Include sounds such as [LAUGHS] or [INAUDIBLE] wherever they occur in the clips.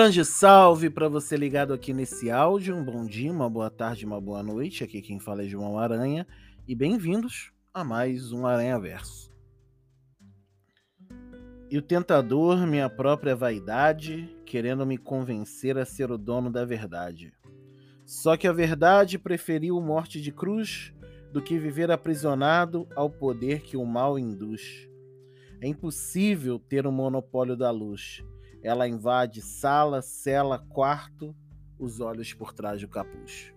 grande salve para você ligado aqui nesse áudio. Um bom dia, uma boa tarde, uma boa noite. Aqui quem fala é João Aranha e bem-vindos a mais um Aranha Verso. E o tentador, minha própria vaidade, querendo me convencer a ser o dono da verdade. Só que a verdade preferiu morte de cruz do que viver aprisionado ao poder que o mal induz. É impossível ter o um monopólio da luz ela invade sala, cela, quarto, os olhos por trás do capuz.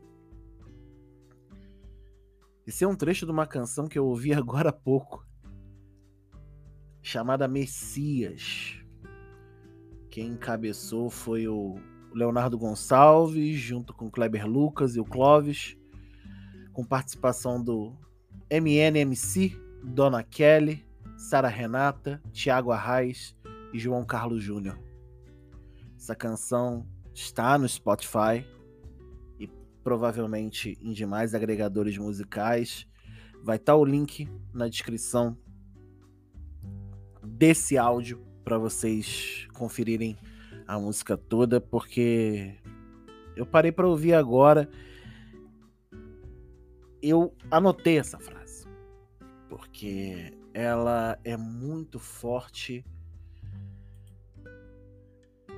Esse é um trecho de uma canção que eu ouvi [LAUGHS] agora há pouco, chamada Messias. Quem encabeçou foi o Leonardo Gonçalves, junto com Kleber Lucas e o Clóvis, com participação do MNMC, Dona Kelly, Sara Renata, Tiago Arraes e João Carlos Júnior. Essa canção está no Spotify e provavelmente em demais agregadores musicais. Vai estar tá o link na descrição desse áudio para vocês conferirem a música toda, porque eu parei para ouvir agora. Eu anotei essa frase, porque ela é muito forte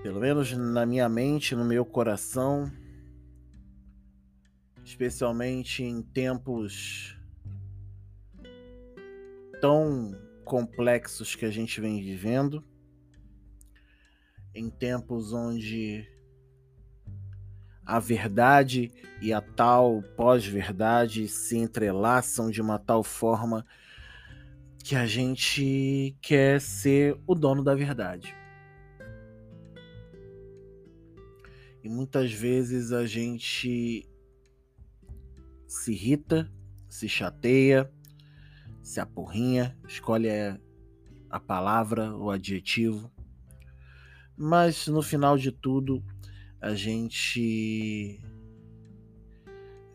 pelo menos na minha mente, no meu coração, especialmente em tempos tão complexos que a gente vem vivendo, em tempos onde a verdade e a tal pós-verdade se entrelaçam de uma tal forma que a gente quer ser o dono da verdade. E muitas vezes a gente se irrita, se chateia, se apurrinha, escolhe a palavra, o adjetivo. Mas no final de tudo, a gente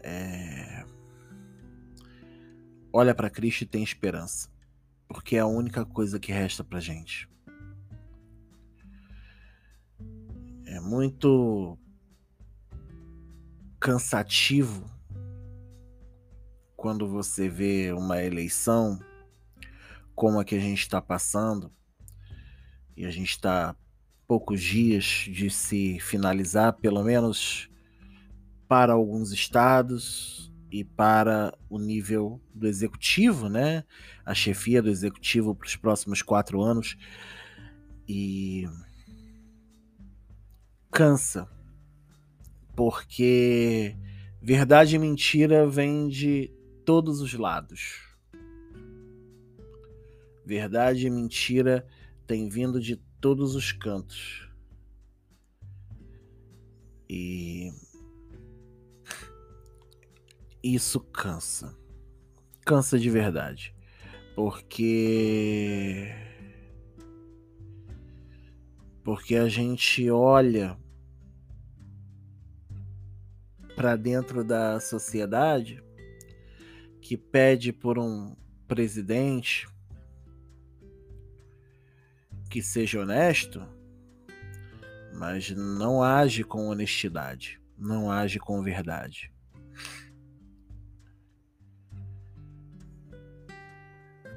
é, olha para Cristo e tem esperança, porque é a única coisa que resta para gente. É muito cansativo quando você vê uma eleição como a que a gente está passando e a gente está poucos dias de se finalizar, pelo menos para alguns estados e para o nível do executivo, né? A chefia do executivo para os próximos quatro anos e cansa, porque verdade e mentira vêm de todos os lados. Verdade e mentira têm vindo de todos os cantos. E isso cansa. Cansa de verdade. Porque porque a gente olha para dentro da sociedade que pede por um presidente que seja honesto, mas não age com honestidade, não age com verdade.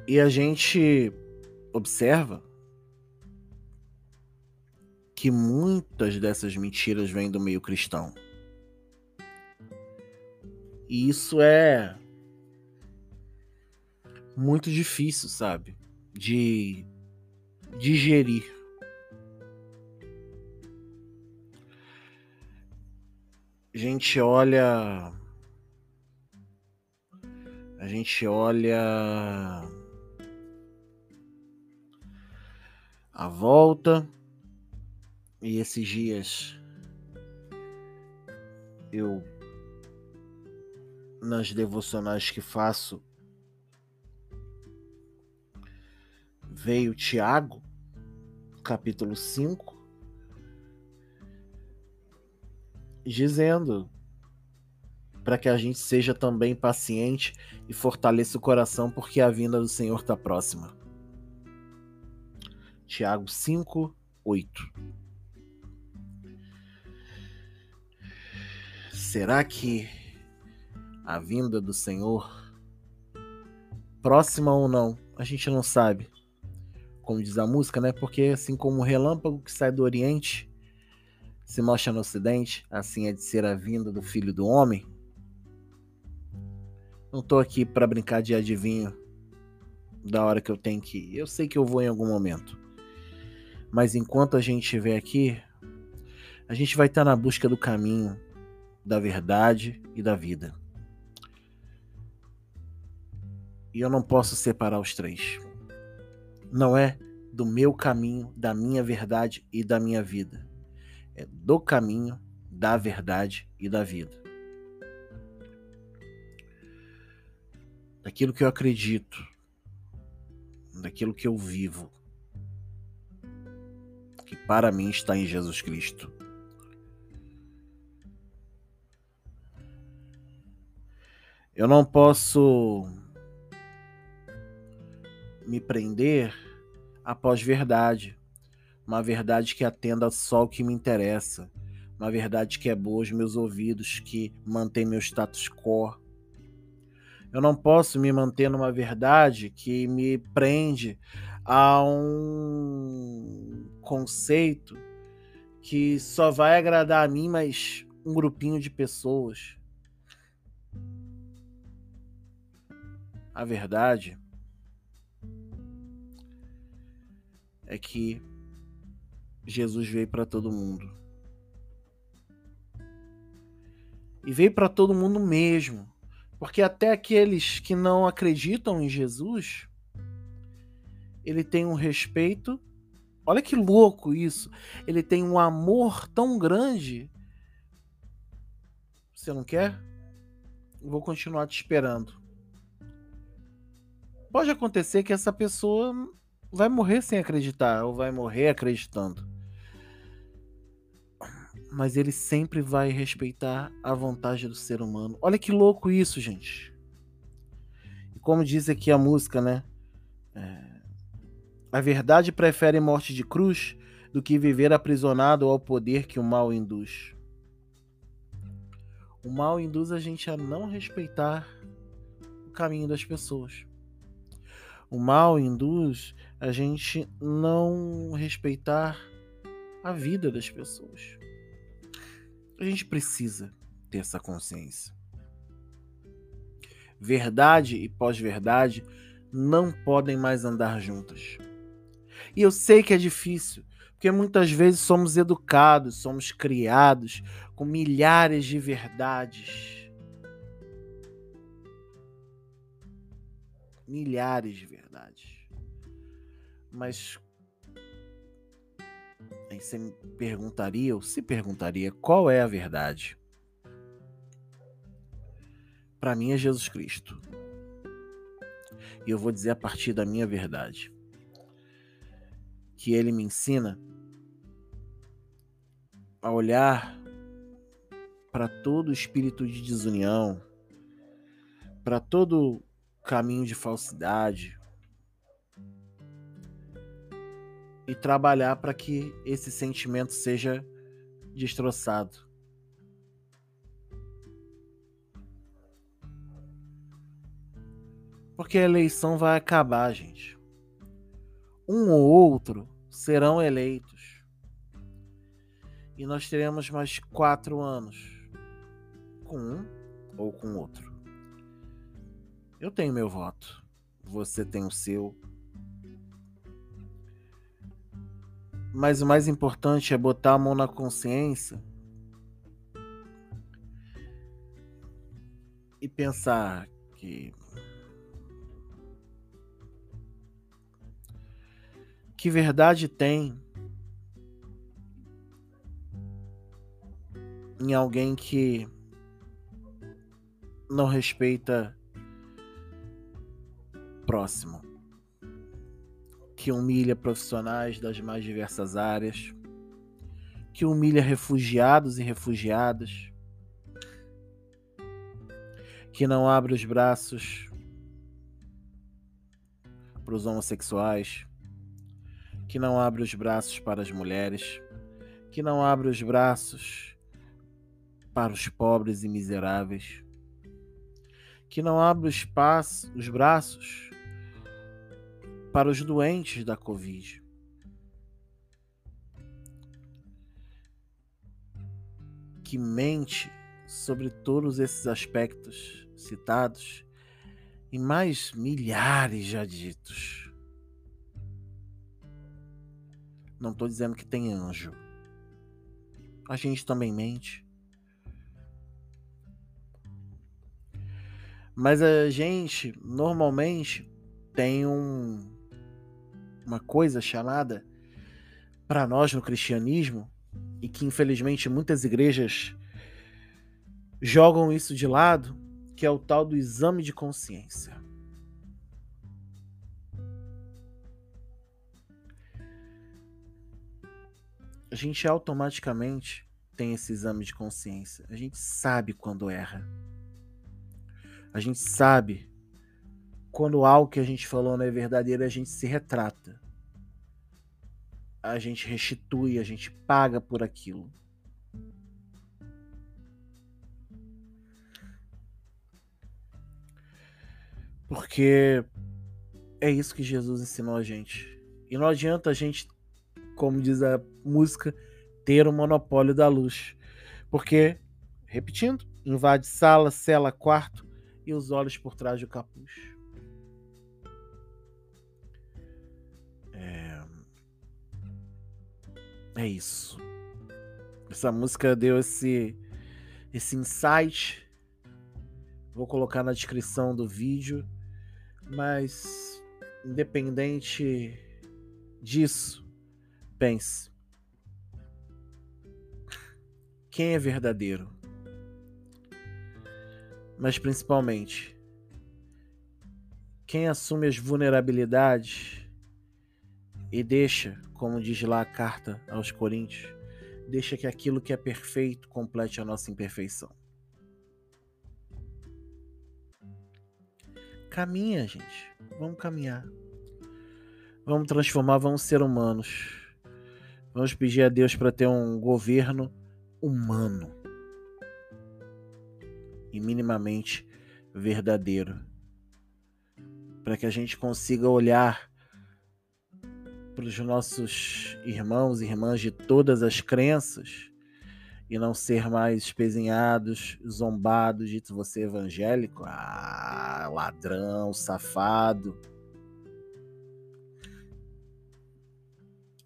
E a gente observa que muitas dessas mentiras vêm do meio cristão. E isso é muito difícil, sabe? De digerir. A gente olha. A gente olha. A volta e esses dias eu nas devocionais que faço veio Tiago, capítulo 5, dizendo para que a gente seja também paciente e fortaleça o coração, porque a vinda do Senhor está próxima. Tiago 5, 8. Será que a vinda do Senhor, próxima ou não, a gente não sabe. Como diz a música, né? Porque assim como o relâmpago que sai do Oriente se mostra no Ocidente, assim é de ser a vinda do Filho do Homem. Não tô aqui para brincar de adivinho da hora que eu tenho que ir. Eu sei que eu vou em algum momento. Mas enquanto a gente estiver aqui, a gente vai estar na busca do caminho, da verdade e da vida. E eu não posso separar os três. Não é do meu caminho, da minha verdade e da minha vida. É do caminho, da verdade e da vida. daquilo que eu acredito, daquilo que eu vivo, que para mim está em Jesus Cristo. Eu não posso me prender após verdade, uma verdade que atenda só o que me interessa, uma verdade que é boa aos meus ouvidos, que mantém meu status quo, eu não posso me manter numa verdade que me prende a um conceito que só vai agradar a mim, mas um grupinho de pessoas. A verdade é que Jesus veio para todo mundo. E veio para todo mundo mesmo. Porque até aqueles que não acreditam em Jesus, ele tem um respeito. Olha que louco isso. Ele tem um amor tão grande. Você não quer? Vou continuar te esperando. Pode acontecer que essa pessoa vai morrer sem acreditar, ou vai morrer acreditando mas ele sempre vai respeitar a vontade do ser humano. Olha que louco isso, gente. E como diz aqui a música, né? É... A verdade prefere morte de cruz do que viver aprisionado ao poder que o mal induz. O mal induz a gente a não respeitar o caminho das pessoas. O mal induz a gente não respeitar a vida das pessoas. A gente precisa ter essa consciência. Verdade e pós-verdade não podem mais andar juntas. E eu sei que é difícil, porque muitas vezes somos educados, somos criados com milhares de verdades. Milhares de verdades. Mas Aí você me perguntaria, ou se perguntaria, qual é a verdade? Para mim é Jesus Cristo. E eu vou dizer a partir da minha verdade. Que ele me ensina a olhar para todo espírito de desunião, para todo caminho de falsidade, e trabalhar para que esse sentimento seja destroçado. Porque a eleição vai acabar, gente. Um ou outro serão eleitos. E nós teremos mais quatro anos com um ou com outro. Eu tenho meu voto. Você tem o seu. Mas o mais importante é botar a mão na consciência e pensar que que verdade tem em alguém que não respeita próximo que humilha profissionais das mais diversas áreas, que humilha refugiados e refugiadas, que não abre os braços para os homossexuais, que não abre os braços para as mulheres, que não abre os braços para os pobres e miseráveis, que não abre espaço, os braços para os doentes da Covid. Que mente sobre todos esses aspectos citados e mais milhares já ditos. Não estou dizendo que tem anjo. A gente também mente. Mas a gente normalmente tem um, uma coisa chamada para nós no cristianismo e que infelizmente muitas igrejas jogam isso de lado, que é o tal do exame de consciência. a gente automaticamente tem esse exame de consciência. A gente sabe quando erra. A gente sabe quando algo que a gente falou não é verdadeiro, a gente se retrata. A gente restitui, a gente paga por aquilo. Porque é isso que Jesus ensinou a gente. E não adianta a gente como diz a música, ter o monopólio da luz. Porque, repetindo, invade sala, cela, quarto e os olhos por trás do capuz. É isso. Essa música deu esse, esse insight. Vou colocar na descrição do vídeo. Mas, independente disso, Pense. Quem é verdadeiro? Mas principalmente, quem assume as vulnerabilidades e deixa, como diz lá a carta aos Coríntios, deixa que aquilo que é perfeito complete a nossa imperfeição. Caminha, gente. Vamos caminhar. Vamos transformar, vamos ser humanos. Vamos pedir a Deus para ter um governo humano e minimamente verdadeiro. Para que a gente consiga olhar para os nossos irmãos e irmãs de todas as crenças e não ser mais espezinhados, zombados, dito você evangélico, ah, ladrão, safado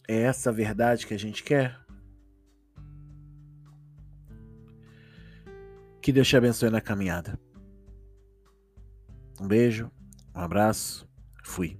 É essa a verdade que a gente quer? Que Deus te abençoe na caminhada. Um beijo, um abraço, fui.